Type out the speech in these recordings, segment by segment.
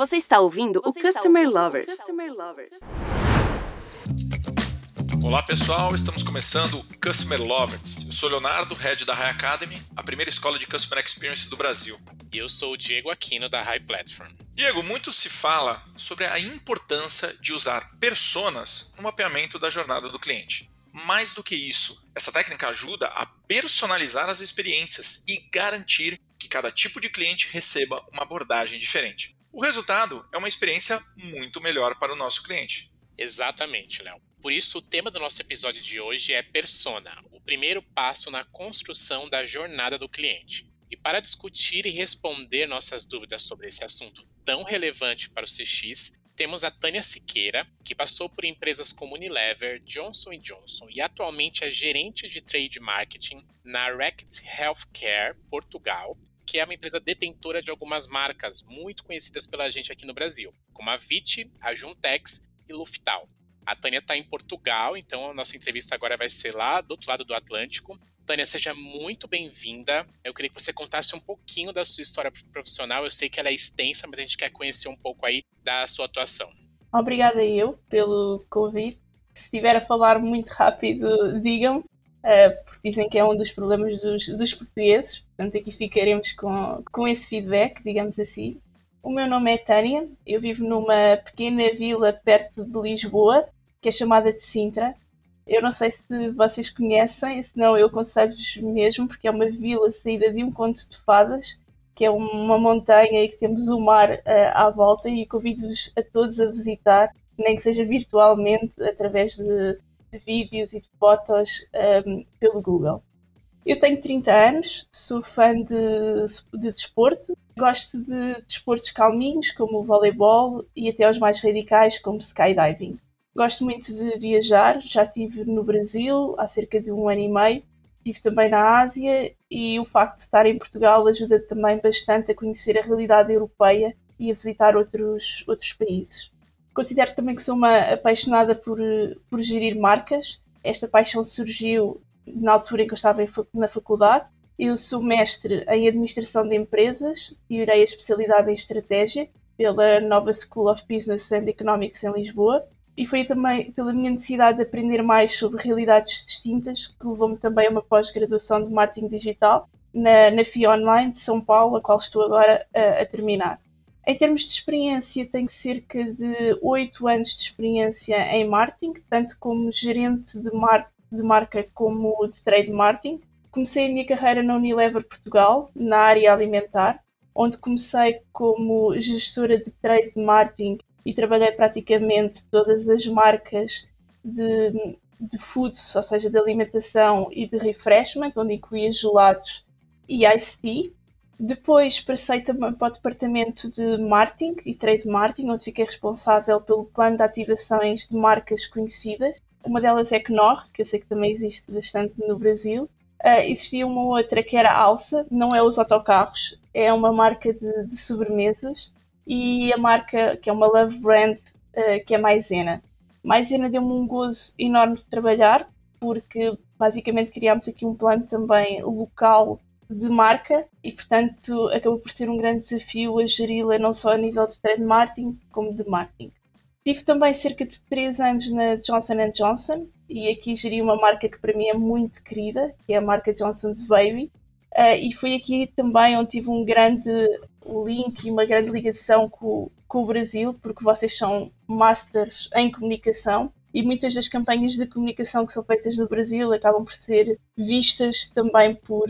Você está ouvindo Você o Customer ouvindo Lovers. Customer Lovers. Olá pessoal, estamos começando o Customer Lovers. Eu sou Leonardo, head da High Academy, a primeira escola de Customer Experience do Brasil. E eu sou o Diego Aquino da High Platform. Diego, muito se fala sobre a importância de usar personas no mapeamento da jornada do cliente. Mais do que isso, essa técnica ajuda a personalizar as experiências e garantir que cada tipo de cliente receba uma abordagem diferente. O resultado é uma experiência muito melhor para o nosso cliente. Exatamente, Léo. Por isso, o tema do nosso episódio de hoje é persona, o primeiro passo na construção da jornada do cliente. E para discutir e responder nossas dúvidas sobre esse assunto tão relevante para o CX, temos a Tânia Siqueira, que passou por empresas como Unilever, Johnson Johnson e atualmente é gerente de trade marketing na Reckitt Healthcare Portugal, que é uma empresa detentora de algumas marcas muito conhecidas pela gente aqui no Brasil, como a Viti, a Juntex e Luftal. A Tânia está em Portugal, então a nossa entrevista agora vai ser lá do outro lado do Atlântico. Tânia, seja muito bem-vinda. Eu queria que você contasse um pouquinho da sua história profissional. Eu sei que ela é extensa, mas a gente quer conhecer um pouco aí da sua atuação. Obrigada eu pelo convite. Se estiver a falar muito rápido, digam, porque dizem que é um dos problemas dos, dos portugueses. Portanto, aqui ficaremos com, com esse feedback, digamos assim. O meu nome é Tânia, eu vivo numa pequena vila perto de Lisboa, que é chamada de Sintra. Eu não sei se vocês conhecem, senão eu aconselho-vos mesmo, porque é uma vila saída de um conto de fadas, que é uma montanha e que temos o mar uh, à volta, e convido-vos a todos a visitar, nem que seja virtualmente, através de, de vídeos e de fotos um, pelo Google. Eu tenho 30 anos, sou fã de, de desporto, gosto de desportos calminhos, como o voleibol, e até os mais radicais, como skydiving. Gosto muito de viajar, já estive no Brasil há cerca de um ano e meio, estive também na Ásia e o facto de estar em Portugal ajuda também bastante a conhecer a realidade europeia e a visitar outros, outros países. Considero também que sou uma apaixonada por, por gerir marcas. Esta paixão surgiu na altura em que eu estava na faculdade. Eu sou mestre em Administração de Empresas e irei a especialidade em Estratégia pela Nova School of Business and Economics em Lisboa e foi também pela minha necessidade de aprender mais sobre realidades distintas que levou-me também a uma pós-graduação de marketing digital na, na FIA Online de São Paulo, a qual estou agora a, a terminar. Em termos de experiência, tenho cerca de 8 anos de experiência em marketing, tanto como gerente de, mar de marca como de trade marketing. Comecei a minha carreira na Unilever Portugal, na área alimentar, onde comecei como gestora de trade marketing e trabalhei praticamente todas as marcas de, de foods, ou seja, de alimentação e de refreshment, onde incluía gelados e iced tea. Depois passei também para o departamento de marketing e trade marketing, onde fiquei responsável pelo plano de ativações de marcas conhecidas. Uma delas é Knorr, que eu sei que também existe bastante no Brasil. Uh, existia uma outra que era Alsa, não é os autocarros, é uma marca de, de sobremesas e a marca, que é uma love brand, uh, que é Maisena. Maisena deu-me um gozo enorme de trabalhar, porque basicamente criámos aqui um plano também local de marca e, portanto, acabou por ser um grande desafio a geri-la não só a nível de trade marketing, como de marketing. Tive também cerca de 3 anos na Johnson Johnson e aqui geri uma marca que para mim é muito querida, que é a marca Johnson's Baby. Uh, e foi aqui também onde tive um grande link e uma grande ligação com, com o Brasil, porque vocês são masters em comunicação e muitas das campanhas de comunicação que são feitas no Brasil acabam por ser vistas também por,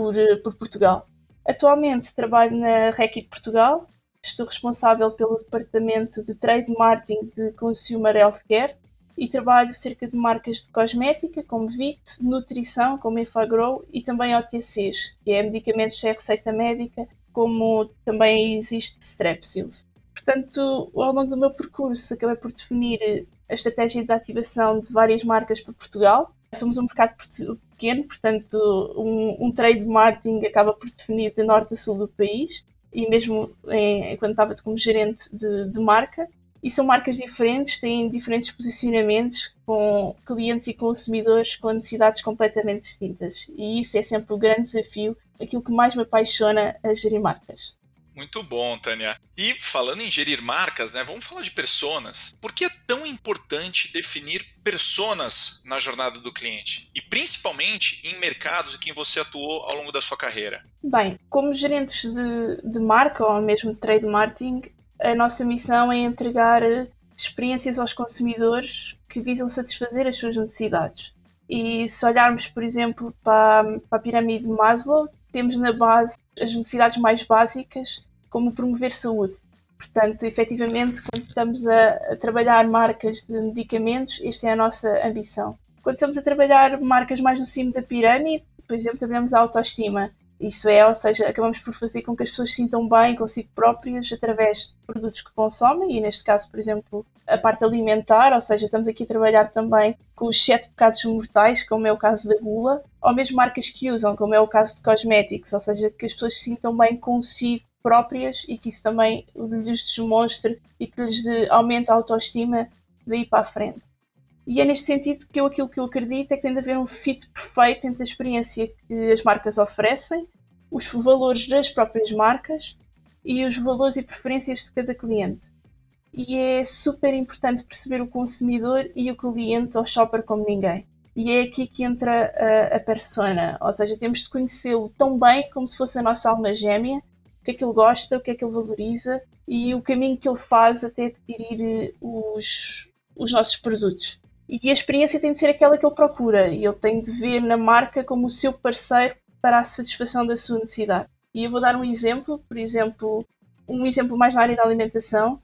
por, por Portugal. Atualmente trabalho na Reckitt Portugal, estou responsável pelo departamento de Trade Marketing de Consumer Healthcare e trabalho cerca de marcas de cosmética como VIT, nutrição como Efagrow e também OTCs, que é medicamentos sem receita médica como também existe Strepsils. Portanto, ao longo do meu percurso, acabei por definir a estratégia de ativação de várias marcas para Portugal. Somos um mercado pequeno, portanto, um, um trade marketing acaba por definir de norte a sul do país, e mesmo em, quando estava como gerente de, de marca. E são marcas diferentes, têm diferentes posicionamentos, com clientes e consumidores com necessidades completamente distintas. E isso é sempre o grande desafio aquilo que mais me apaixona a gerir marcas. Muito bom, Tânia. E falando em gerir marcas, né, vamos falar de personas. Por que é tão importante definir personas na jornada do cliente? E principalmente em mercados em que você atuou ao longo da sua carreira? Bem, como gerentes de, de marca ou mesmo de trade marketing, a nossa missão é entregar experiências aos consumidores que visam satisfazer as suas necessidades. E se olharmos, por exemplo, para, para a pirâmide de Maslow, temos na base as necessidades mais básicas, como promover saúde. Portanto, efetivamente, quando estamos a, a, trabalhar marcas de medicamentos, esta é a nossa ambição. Quando estamos a trabalhar marcas mais no cimo da pirâmide, por exemplo, trabalhamos a autoestima. Isto é, ou seja, acabamos por fazer com que as pessoas se sintam bem consigo próprias através de produtos que consomem, e neste caso, por exemplo, a parte alimentar, ou seja, estamos aqui a trabalhar também com os sete pecados mortais, como é o caso da gula, ou mesmo marcas que usam, como é o caso de cosméticos, ou seja, que as pessoas se sintam bem consigo próprias e que isso também lhes demonstre e que lhes aumente a autoestima daí para a frente. E é neste sentido que eu aquilo que eu acredito é que tem de haver um fit perfeito entre a experiência que as marcas oferecem, os valores das próprias marcas e os valores e preferências de cada cliente. E é super importante perceber o consumidor e o cliente ou shopper como ninguém. E é aqui que entra a, a persona, ou seja, temos de conhecê-lo tão bem como se fosse a nossa alma gêmea, o que é que ele gosta, o que é que ele valoriza e o caminho que ele faz até adquirir os, os nossos produtos. E a experiência tem de ser aquela que ele procura e ele tem de ver na marca como o seu parceiro para a satisfação da sua necessidade. E eu vou dar um exemplo, por exemplo, um exemplo mais na área da alimentação,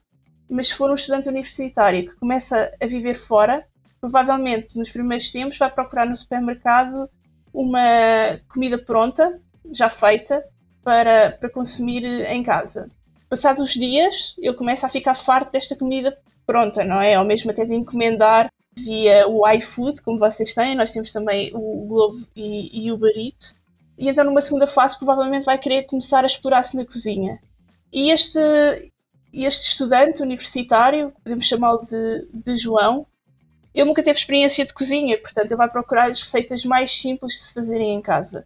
mas se for um estudante universitário que começa a viver fora, provavelmente nos primeiros tempos vai procurar no supermercado uma comida pronta, já feita, para, para consumir em casa. Passados os dias, ele começa a ficar farto desta comida pronta, não é? Ou mesmo até de encomendar via o iFood, como vocês têm, nós temos também o Globo e, o Eats. E então numa segunda fase provavelmente vai querer começar a explorar-se na cozinha. E este, este estudante universitário, podemos chamá-lo de, de João, ele nunca teve experiência de cozinha, portanto ele vai procurar as receitas mais simples de se fazerem em casa.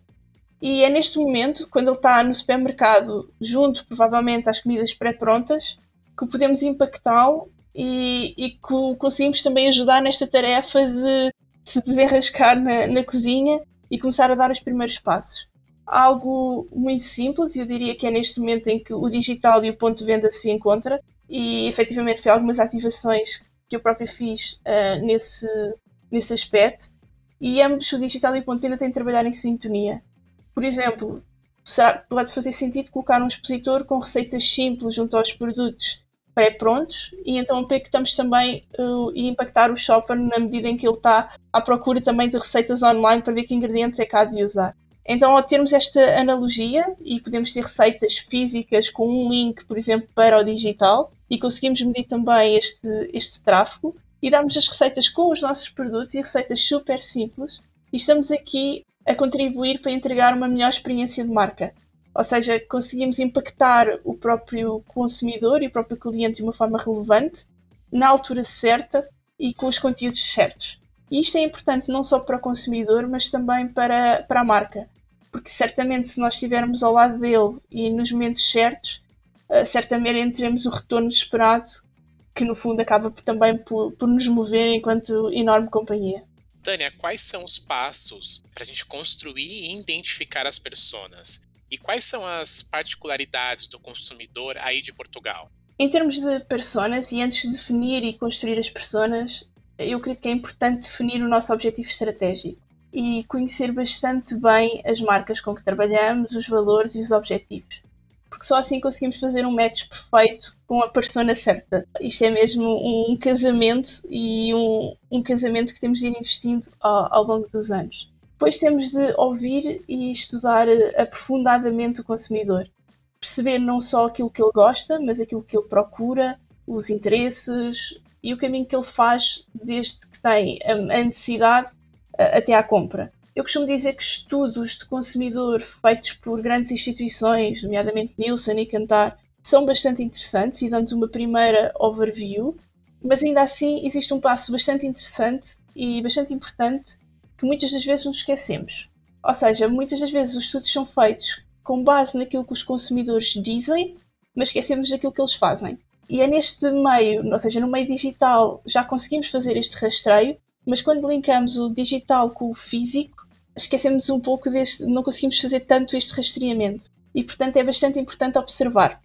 E é neste momento, quando ele está no supermercado, junto provavelmente às comidas pré-prontas, que podemos impactá-lo e, e que conseguimos também ajudar nesta tarefa de se desenrascar na, na cozinha e começar a dar os primeiros passos. Algo muito simples, eu diria que é neste momento em que o digital e o ponto de venda se encontram, e efetivamente foi algumas ativações que eu própria fiz uh, nesse, nesse aspecto, e ambos, o digital e o ponto de venda, têm de trabalhar em sintonia. Por exemplo, será, pode fazer sentido colocar um expositor com receitas simples junto aos produtos pré-prontos e então impactamos também uh, impactar o shopper na medida em que ele está à procura também de receitas online para ver que ingredientes é que há de usar. Então, ao termos esta analogia e podemos ter receitas físicas com um link, por exemplo, para o digital e conseguimos medir também este, este tráfego e damos as receitas com os nossos produtos e receitas super simples e estamos aqui a contribuir para entregar uma melhor experiência de marca. Ou seja, conseguimos impactar o próprio consumidor e o próprio cliente de uma forma relevante, na altura certa e com os conteúdos certos. E isto é importante não só para o consumidor, mas também para, para a marca. Porque certamente se nós estivermos ao lado dele e nos momentos certos, uh, certamente teremos o retorno esperado, que no fundo acaba também por, por nos mover enquanto enorme companhia. Tânia, quais são os passos para a gente construir e identificar as pessoas? E quais são as particularidades do consumidor aí de Portugal? Em termos de personas, e antes de definir e construir as personas, eu acredito que é importante definir o nosso objetivo estratégico e conhecer bastante bem as marcas com que trabalhamos, os valores e os objetivos. Porque só assim conseguimos fazer um match perfeito com a persona certa. Isto é mesmo um casamento e um, um casamento que temos de ir investindo ao, ao longo dos anos. Depois temos de ouvir e estudar aprofundadamente o consumidor. Perceber não só aquilo que ele gosta, mas aquilo que ele procura, os interesses e o caminho que ele faz desde que tem a necessidade até à compra. Eu costumo dizer que estudos de consumidor feitos por grandes instituições, nomeadamente Nielsen e Kantar, são bastante interessantes e dão-nos uma primeira overview, mas ainda assim existe um passo bastante interessante e bastante importante que muitas das vezes nos esquecemos. Ou seja, muitas das vezes os estudos são feitos com base naquilo que os consumidores dizem mas esquecemos daquilo que eles fazem. E é neste meio, ou seja, no meio digital, já conseguimos fazer este rastreio, mas quando linkamos o digital com o físico, esquecemos um pouco deste, não conseguimos fazer tanto este rastreamento. E portanto é bastante importante observar.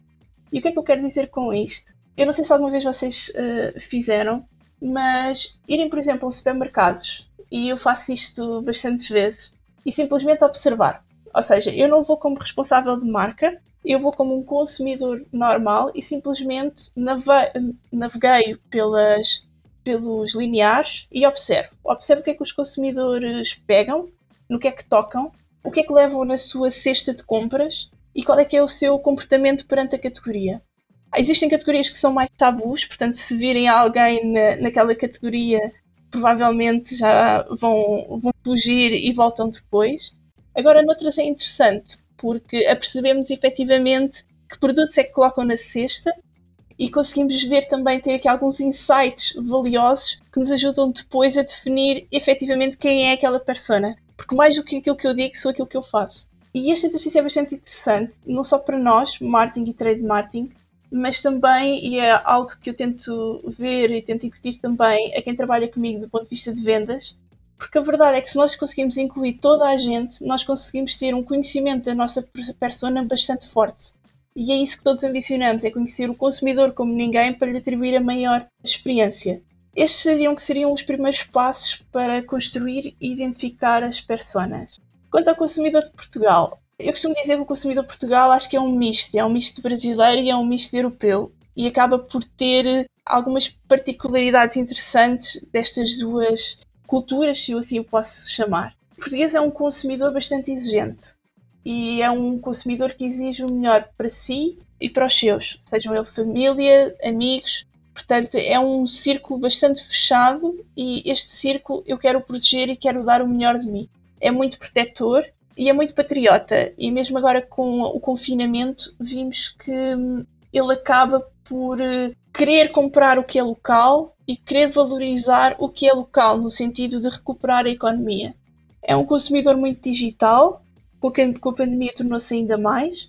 E o que é que eu quero dizer com isto? Eu não sei se alguma vez vocês uh, fizeram, mas irem, por exemplo, a supermercados, e eu faço isto bastantes vezes, e simplesmente observar. Ou seja, eu não vou como responsável de marca, eu vou como um consumidor normal e simplesmente nave naveguei pelas, pelos lineares e observo. Observo o que é que os consumidores pegam, no que é que tocam, o que é que levam na sua cesta de compras e qual é que é o seu comportamento perante a categoria. Existem categorias que são mais tabus, portanto, se virem alguém na, naquela categoria, provavelmente já vão, vão fugir e voltam depois. Agora, noutras é interessante, porque apercebemos efetivamente que produtos é que colocam na cesta e conseguimos ver também, ter aqui alguns insights valiosos que nos ajudam depois a definir efetivamente quem é aquela persona. Porque mais do que aquilo que eu digo, sou aquilo que eu faço. E este exercício é bastante interessante, não só para nós, marketing e trade marketing, mas também, e é algo que eu tento ver e tento incutir também a quem trabalha comigo do ponto de vista de vendas, porque a verdade é que se nós conseguimos incluir toda a gente, nós conseguimos ter um conhecimento da nossa persona bastante forte. E é isso que todos ambicionamos, é conhecer o consumidor como ninguém para lhe atribuir a maior experiência. Estes seriam que seriam os primeiros passos para construir e identificar as personas. Quanto ao consumidor de Portugal, eu costumo dizer que o consumidor de Portugal acho que é um misto, é um misto brasileiro e é um misto europeu e acaba por ter algumas particularidades interessantes destas duas culturas, se eu assim o posso chamar. O português é um consumidor bastante exigente e é um consumidor que exige o melhor para si e para os seus, sejam ele família, amigos. Portanto, é um círculo bastante fechado e este círculo eu quero proteger e quero dar o melhor de mim. É muito protetor e é muito patriota. E mesmo agora com o confinamento, vimos que hum, ele acaba por eh, querer comprar o que é local e querer valorizar o que é local, no sentido de recuperar a economia. É um consumidor muito digital, com a pandemia tornou-se ainda mais.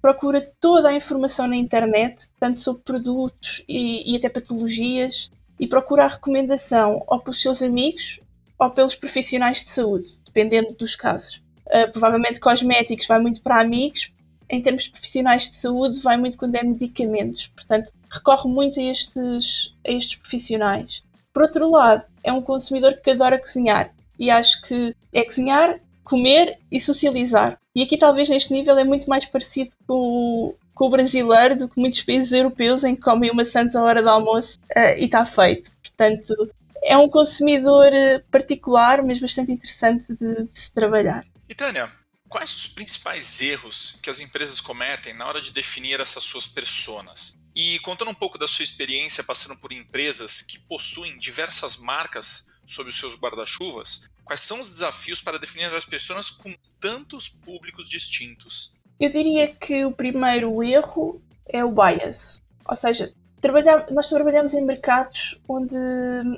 Procura toda a informação na internet, tanto sobre produtos e, e até patologias, e procura a recomendação ou pelos seus amigos ou pelos profissionais de saúde, dependendo dos casos. Uh, provavelmente cosméticos vai muito para amigos, em termos profissionais de saúde vai muito quando é medicamentos. Portanto, recorre muito a estes, a estes profissionais. Por outro lado, é um consumidor que adora cozinhar e acho que é cozinhar, comer e socializar. E aqui, talvez, neste nível, é muito mais parecido com o, com o brasileiro do que muitos países europeus em que comem uma santa hora de almoço uh, e está feito. Portanto, é um consumidor eh, particular, mas bastante interessante de, de se trabalhar. E Tânia, quais os principais erros que as empresas cometem na hora de definir essas suas personas? E contando um pouco da sua experiência passando por empresas que possuem diversas marcas sob os seus guarda-chuvas, quais são os desafios para definir as pessoas com tantos públicos distintos? Eu diria que o primeiro erro é o bias. Ou seja, trabalhar, nós trabalhamos em mercados onde,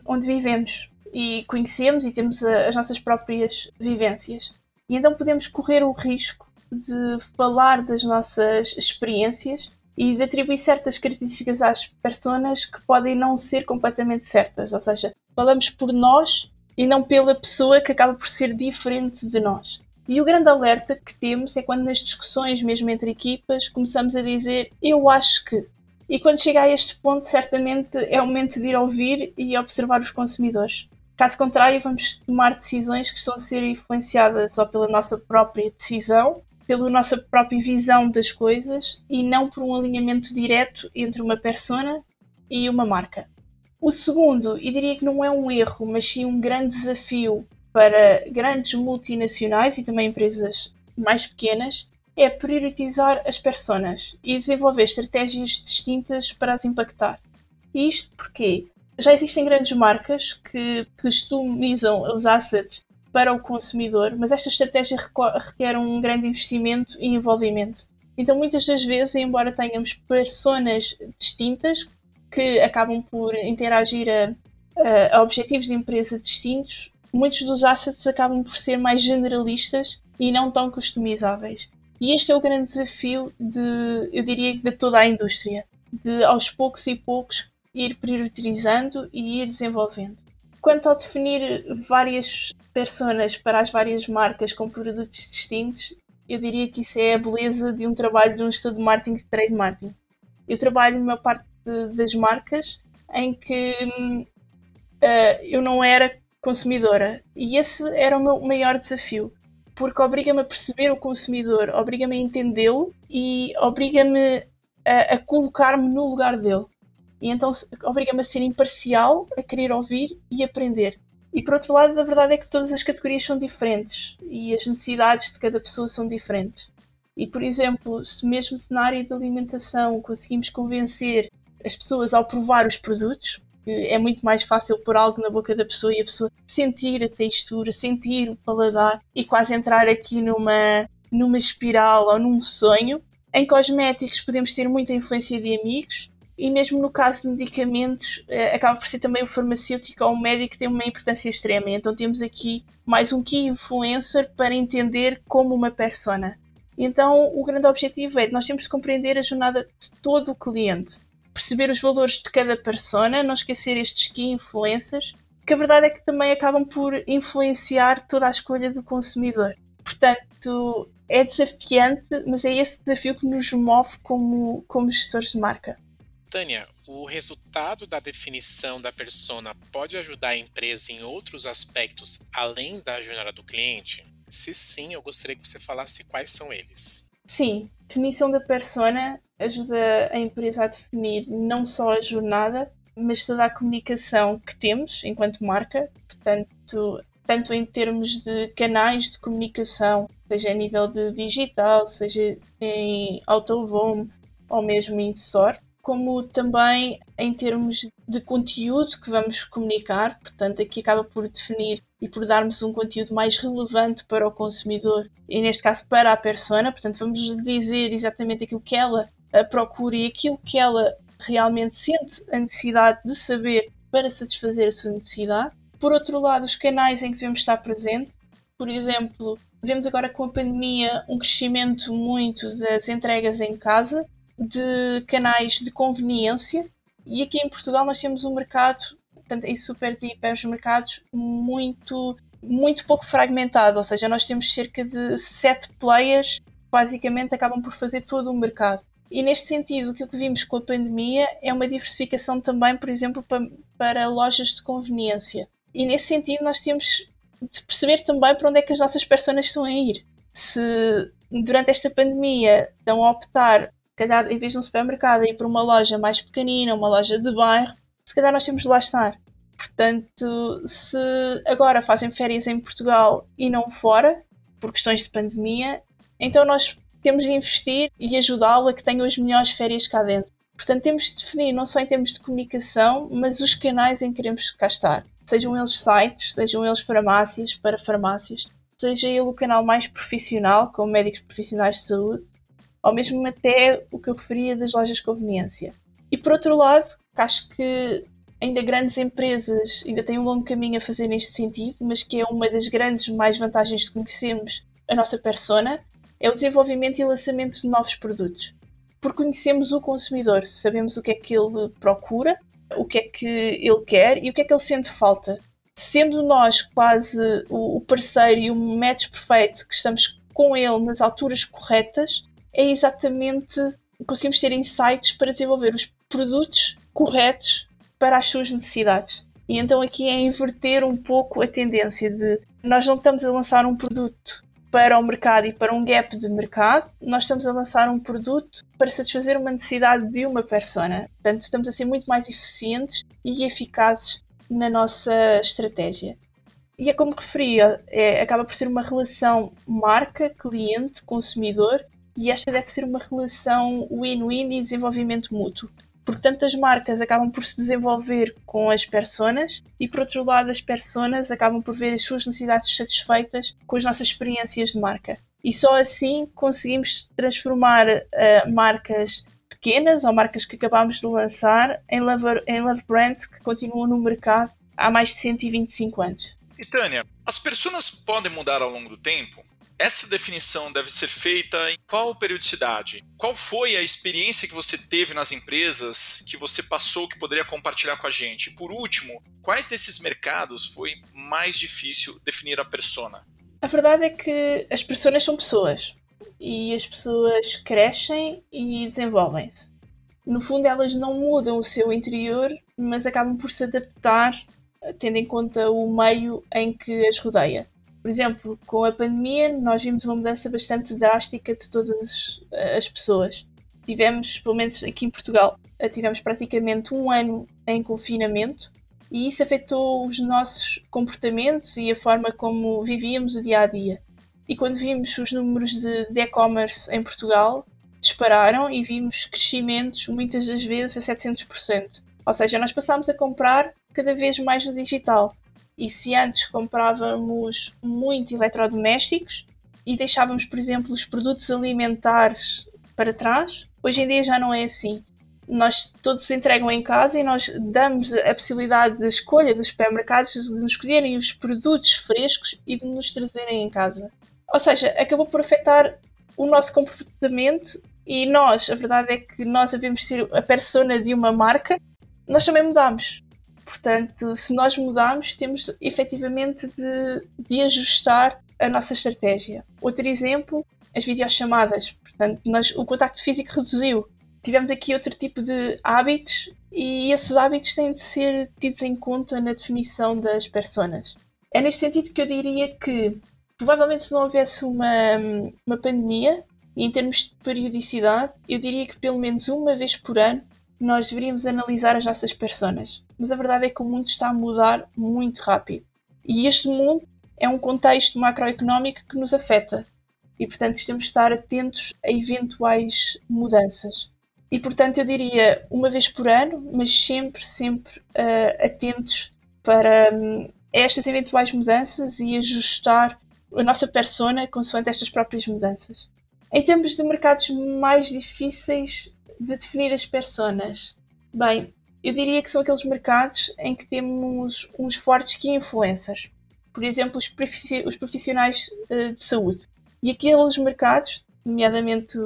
onde vivemos e conhecemos e temos as nossas próprias vivências. E então podemos correr o risco de falar das nossas experiências e de atribuir certas características às personas que podem não ser completamente certas, ou seja, falamos por nós e não pela pessoa que acaba por ser diferente de nós. E o grande alerta que temos é quando nas discussões, mesmo entre equipas, começamos a dizer eu acho que. E quando chega a este ponto, certamente é o momento de ir ouvir e observar os consumidores. Caso contrário, vamos tomar decisões que estão a ser influenciadas só pela nossa própria decisão pela nossa própria visão das coisas e não por um alinhamento direto entre uma persona e uma marca. O segundo, e diria que não é um erro, mas sim um grande desafio para grandes multinacionais e também empresas mais pequenas, é priorizar as personas e desenvolver estratégias distintas para as impactar. Isto porque já existem grandes marcas que customizam os assets para o consumidor, mas esta estratégia requer um grande investimento e envolvimento. Então, muitas das vezes, embora tenhamos personas distintas que acabam por interagir a, a objetivos de empresa distintos, muitos dos assets acabam por ser mais generalistas e não tão customizáveis. E este é o grande desafio de, eu diria, de toda a indústria, de aos poucos e poucos ir priorizando e ir desenvolvendo. Quanto ao definir várias personas para as várias marcas com produtos distintos, eu diria que isso é a beleza de um trabalho de um estudo de marketing de trade marketing. Eu trabalho numa parte de, das marcas em que uh, eu não era consumidora e esse era o meu maior desafio porque obriga-me a perceber o consumidor, obriga-me a entendê-lo e obriga-me a, a colocar-me no lugar dele. E então obriga-me a ser imparcial, a querer ouvir e aprender. E por outro lado, a verdade é que todas as categorias são diferentes e as necessidades de cada pessoa são diferentes. E por exemplo, se mesmo se na área de alimentação conseguimos convencer as pessoas ao provar os produtos, é muito mais fácil pôr algo na boca da pessoa e a pessoa sentir a textura, sentir o paladar e quase entrar aqui numa, numa espiral ou num sonho. Em cosméticos podemos ter muita influência de amigos e mesmo no caso de medicamentos eh, acaba por ser também o farmacêutico ou o médico que tem uma importância extrema. Então temos aqui mais um key influencer para entender como uma persona. Então o grande objetivo é nós temos de compreender a jornada de todo o cliente perceber os valores de cada persona, não esquecer estes key influencers, que a verdade é que também acabam por influenciar toda a escolha do consumidor. Portanto, é desafiante, mas é esse desafio que nos move como, como gestores de marca. Tânia, o resultado da definição da persona pode ajudar a empresa em outros aspectos além da jornada do cliente? Se sim, eu gostaria que você falasse quais são eles. Sim, definição da persona ajuda a empresa a definir não só a jornada, mas toda a comunicação que temos enquanto marca, portanto, tanto em termos de canais de comunicação, seja a nível de digital, seja em home ou mesmo em store, como também em termos de conteúdo que vamos comunicar, portanto, aqui acaba por definir e por darmos um conteúdo mais relevante para o consumidor e, neste caso, para a persona, portanto, vamos dizer exatamente aquilo que ela procura e aquilo que ela realmente sente a necessidade de saber para satisfazer a sua necessidade. Por outro lado, os canais em que devemos estar presente, por exemplo, vemos agora com a pandemia um crescimento muito das entregas em casa, de canais de conveniência, e aqui em Portugal nós temos um mercado, portanto, em supers e hipermercados, muito, muito pouco fragmentado, ou seja, nós temos cerca de sete players que basicamente acabam por fazer todo o mercado. E neste sentido, o que vimos com a pandemia é uma diversificação também, por exemplo, para, para lojas de conveniência. E nesse sentido, nós temos de perceber também para onde é que as nossas pessoas estão a ir. Se durante esta pandemia estão a optar, calhar, em vez de um supermercado, a ir para uma loja mais pequenina, uma loja de bairro, se calhar nós temos de lá estar. Portanto, se agora fazem férias em Portugal e não fora, por questões de pandemia, então nós temos de investir e ajudá-lo a que tenha as melhores férias cá dentro. Portanto, temos de definir, não só em termos de comunicação, mas os canais em que queremos cá estar. Sejam eles sites, sejam eles farmácias para farmácias, seja ele o canal mais profissional, como médicos profissionais de saúde, ou mesmo até o que eu referia das lojas de conveniência. E por outro lado, acho que ainda grandes empresas ainda têm um longo caminho a fazer neste sentido, mas que é uma das grandes mais vantagens de conhecermos a nossa persona é o desenvolvimento e lançamento de novos produtos. Porque conhecemos o consumidor, sabemos o que é que ele procura, o que é que ele quer e o que é que ele sente falta. Sendo nós quase o parceiro e o match perfeito que estamos com ele nas alturas corretas, é exatamente conseguimos ter insights para desenvolver os produtos corretos para as suas necessidades. E então aqui é inverter um pouco a tendência de nós não estamos a lançar um produto para o mercado e para um gap de mercado, nós estamos a lançar um produto para satisfazer uma necessidade de uma persona. Portanto, estamos a ser muito mais eficientes e eficazes na nossa estratégia. E é como referia, é, acaba por ser uma relação marca, cliente, consumidor, e esta deve ser uma relação win-win e desenvolvimento mútuo porque tantas marcas acabam por se desenvolver com as personas e por outro lado as personas acabam por ver as suas necessidades satisfeitas com as nossas experiências de marca. E só assim conseguimos transformar uh, marcas pequenas ou marcas que acabamos de lançar em love, em love brands que continuam no mercado há mais de 125 anos. E Tânia, as pessoas podem mudar ao longo do tempo? Essa definição deve ser feita em qual periodicidade? Qual foi a experiência que você teve nas empresas que você passou que poderia compartilhar com a gente? Por último, quais desses mercados foi mais difícil definir a persona? A verdade é que as pessoas são pessoas e as pessoas crescem e desenvolvem-se. No fundo, elas não mudam o seu interior, mas acabam por se adaptar tendo em conta o meio em que as rodeia. Por exemplo, com a pandemia, nós vimos uma mudança bastante drástica de todas as pessoas. Tivemos, pelo menos aqui em Portugal, eh, tivemos praticamente um ano em confinamento e isso afetou os nossos comportamentos e a forma como vivíamos o dia a dia. E quando vimos os números de e-commerce em Portugal, dispararam e vimos crescimentos muitas das vezes a 700%. Ou seja, nós passámos a comprar cada vez mais no digital. E se antes comprávamos muito eletrodomésticos e deixávamos, por exemplo, os produtos alimentares para trás, hoje em dia já não é assim. Nós todos entregam em casa e nós damos a possibilidade de escolha dos supermercados de nos escolherem os produtos frescos e de nos trazerem em casa. Ou seja, acabou por afetar o nosso comportamento e nós, a verdade é que nós devemos ser a persona de uma marca, nós também mudamos. Portanto, se nós mudarmos, temos efetivamente de, de ajustar a nossa estratégia. Outro exemplo, as videochamadas. Portanto, nós, o contacto físico reduziu. Tivemos aqui outro tipo de hábitos e esses hábitos têm de ser tidos em conta na definição das personas. É neste sentido que eu diria que provavelmente se não houvesse uma, uma pandemia, e em termos de periodicidade, eu diria que pelo menos uma vez por ano nós deveríamos analisar as nossas personas. Mas a verdade é que o mundo está a mudar muito rápido. E este mundo é um contexto macroeconómico que nos afeta. E, portanto, temos de estar atentos a eventuais mudanças. E, portanto, eu diria uma vez por ano, mas sempre, sempre uh, atentos para um, estas eventuais mudanças e ajustar a nossa persona consoante estas próprias mudanças. Em termos de mercados mais difíceis, de definir as personas? Bem, eu diria que são aqueles mercados em que temos uns fortes key influencers. Por exemplo, os profissionais eh, de saúde. E aqueles mercados, nomeadamente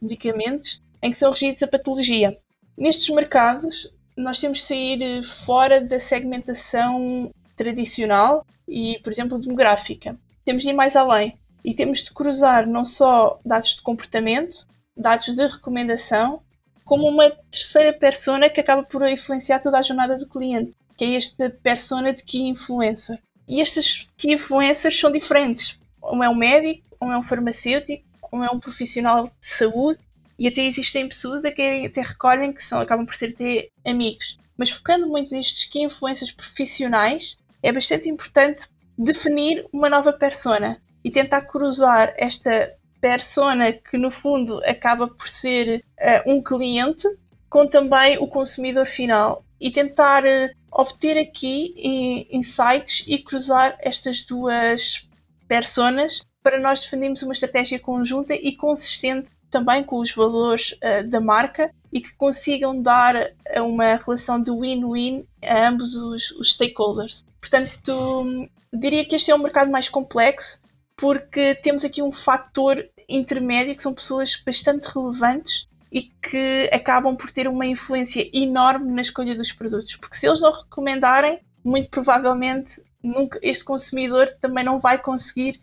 medicamentos, em que são regidos a patologia. Nestes mercados, nós temos de sair eh, fora da segmentação tradicional e, por exemplo, demográfica. Temos de ir mais além e temos de cruzar não só dados de comportamento, dados de recomendação, como uma terceira persona que acaba por influenciar toda a jornada do cliente, que é esta persona de key influencer. E estes key influencers são diferentes. Um é um médico, um é um farmacêutico, um é um profissional de saúde e até existem pessoas a que até recolhem que são, acabam por ser até amigos. Mas focando muito nestes key influencers profissionais, é bastante importante definir uma nova persona e tentar cruzar esta persona que no fundo acaba por ser uh, um cliente com também o consumidor final e tentar uh, obter aqui insights e cruzar estas duas personas para nós definirmos uma estratégia conjunta e consistente também com os valores uh, da marca e que consigam dar uma relação de win-win a ambos os, os stakeholders. Portanto, diria que este é um mercado mais complexo porque temos aqui um fator intermédio que são pessoas bastante relevantes e que acabam por ter uma influência enorme na escolha dos produtos. Porque se eles não recomendarem, muito provavelmente nunca, este consumidor também não vai conseguir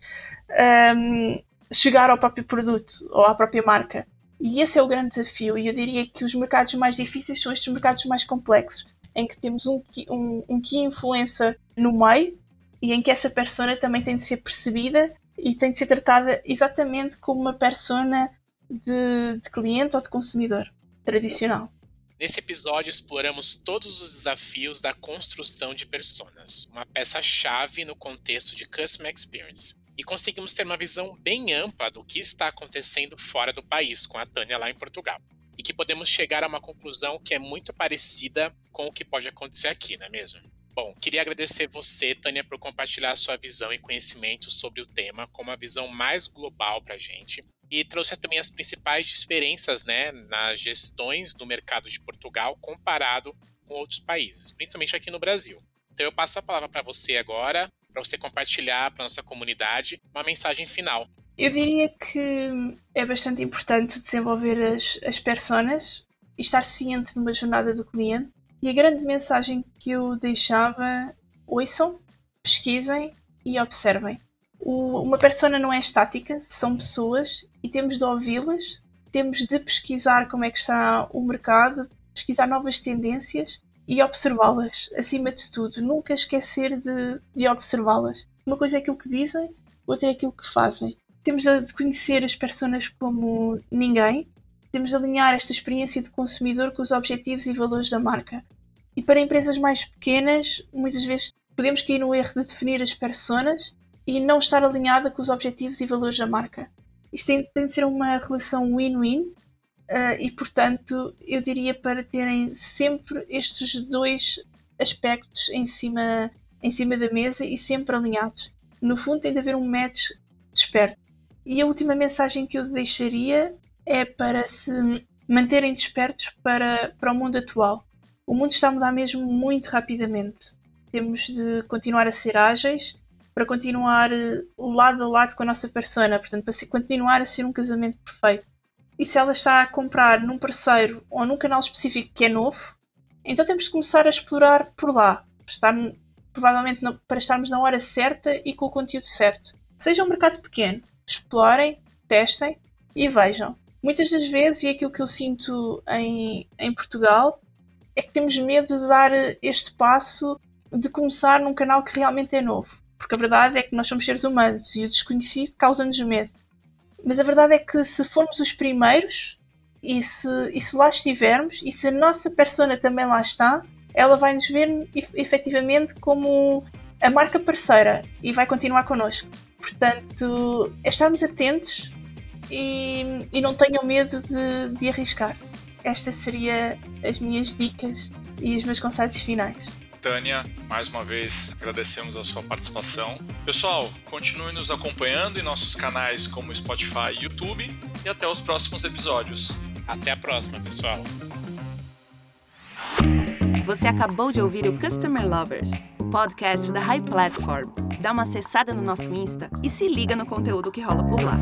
um, chegar ao próprio produto ou à própria marca. E esse é o grande desafio. E eu diria que os mercados mais difíceis são estes mercados mais complexos, em que temos um, um, um key influencer no meio e em que essa persona também tem de ser percebida e tem de ser tratada exatamente como uma persona de, de cliente ou de consumidor tradicional. Nesse episódio exploramos todos os desafios da construção de personas, uma peça-chave no contexto de Customer Experience. E conseguimos ter uma visão bem ampla do que está acontecendo fora do país, com a Tânia lá em Portugal. E que podemos chegar a uma conclusão que é muito parecida com o que pode acontecer aqui, não é mesmo? Bom, queria agradecer você, Tânia, por compartilhar sua visão e conhecimento sobre o tema com uma visão mais global para a gente. E trouxe também as principais diferenças né, nas gestões do mercado de Portugal comparado com outros países, principalmente aqui no Brasil. Então eu passo a palavra para você agora, para você compartilhar para nossa comunidade uma mensagem final. Eu diria que é bastante importante desenvolver as, as personas e estar ciente de uma jornada do cliente. E a grande mensagem que eu deixava: ouçam, pesquisem e observem. O, uma persona não é estática, são pessoas e temos de ouvi-las, temos de pesquisar como é que está o mercado, pesquisar novas tendências e observá-las, acima de tudo. Nunca esquecer de, de observá-las. Uma coisa é aquilo que dizem, outra é aquilo que fazem. Temos de conhecer as pessoas como ninguém, temos de alinhar esta experiência de consumidor com os objetivos e valores da marca. E para empresas mais pequenas, muitas vezes podemos cair no erro de definir as personas e não estar alinhada com os objetivos e valores da marca. Isto tem, tem de ser uma relação win-win uh, e, portanto, eu diria para terem sempre estes dois aspectos em cima, em cima da mesa e sempre alinhados. No fundo, tem de haver um match desperto. E a última mensagem que eu deixaria é para se manterem despertos para, para o mundo atual. O mundo está a mudar mesmo muito rapidamente. Temos de continuar a ser ágeis para continuar eh, o lado a lado com a nossa persona, portanto, para continuar a ser um casamento perfeito. E se ela está a comprar num parceiro ou num canal específico que é novo, então temos de começar a explorar por lá, estar, provavelmente para estarmos na hora certa e com o conteúdo certo. Seja um mercado pequeno, explorem, testem e vejam. Muitas das vezes, e é aquilo que eu sinto em, em Portugal, é que temos medo de dar este passo de começar num canal que realmente é novo. Porque a verdade é que nós somos seres humanos e o desconhecido causa-nos medo. Mas a verdade é que se formos os primeiros e se, e se lá estivermos e se a nossa persona também lá está, ela vai nos ver efetivamente como a marca parceira e vai continuar connosco. Portanto, é estarmos atentos e, e não tenham medo de, de arriscar. Estas seriam as minhas dicas e os meus conselhos finais. Tânia, mais uma vez agradecemos a sua participação. Pessoal, continue nos acompanhando em nossos canais como Spotify e YouTube e até os próximos episódios. Até a próxima, pessoal. Você acabou de ouvir o Customer Lovers, o podcast da High Platform. Dá uma acessada no nosso Insta e se liga no conteúdo que rola por lá.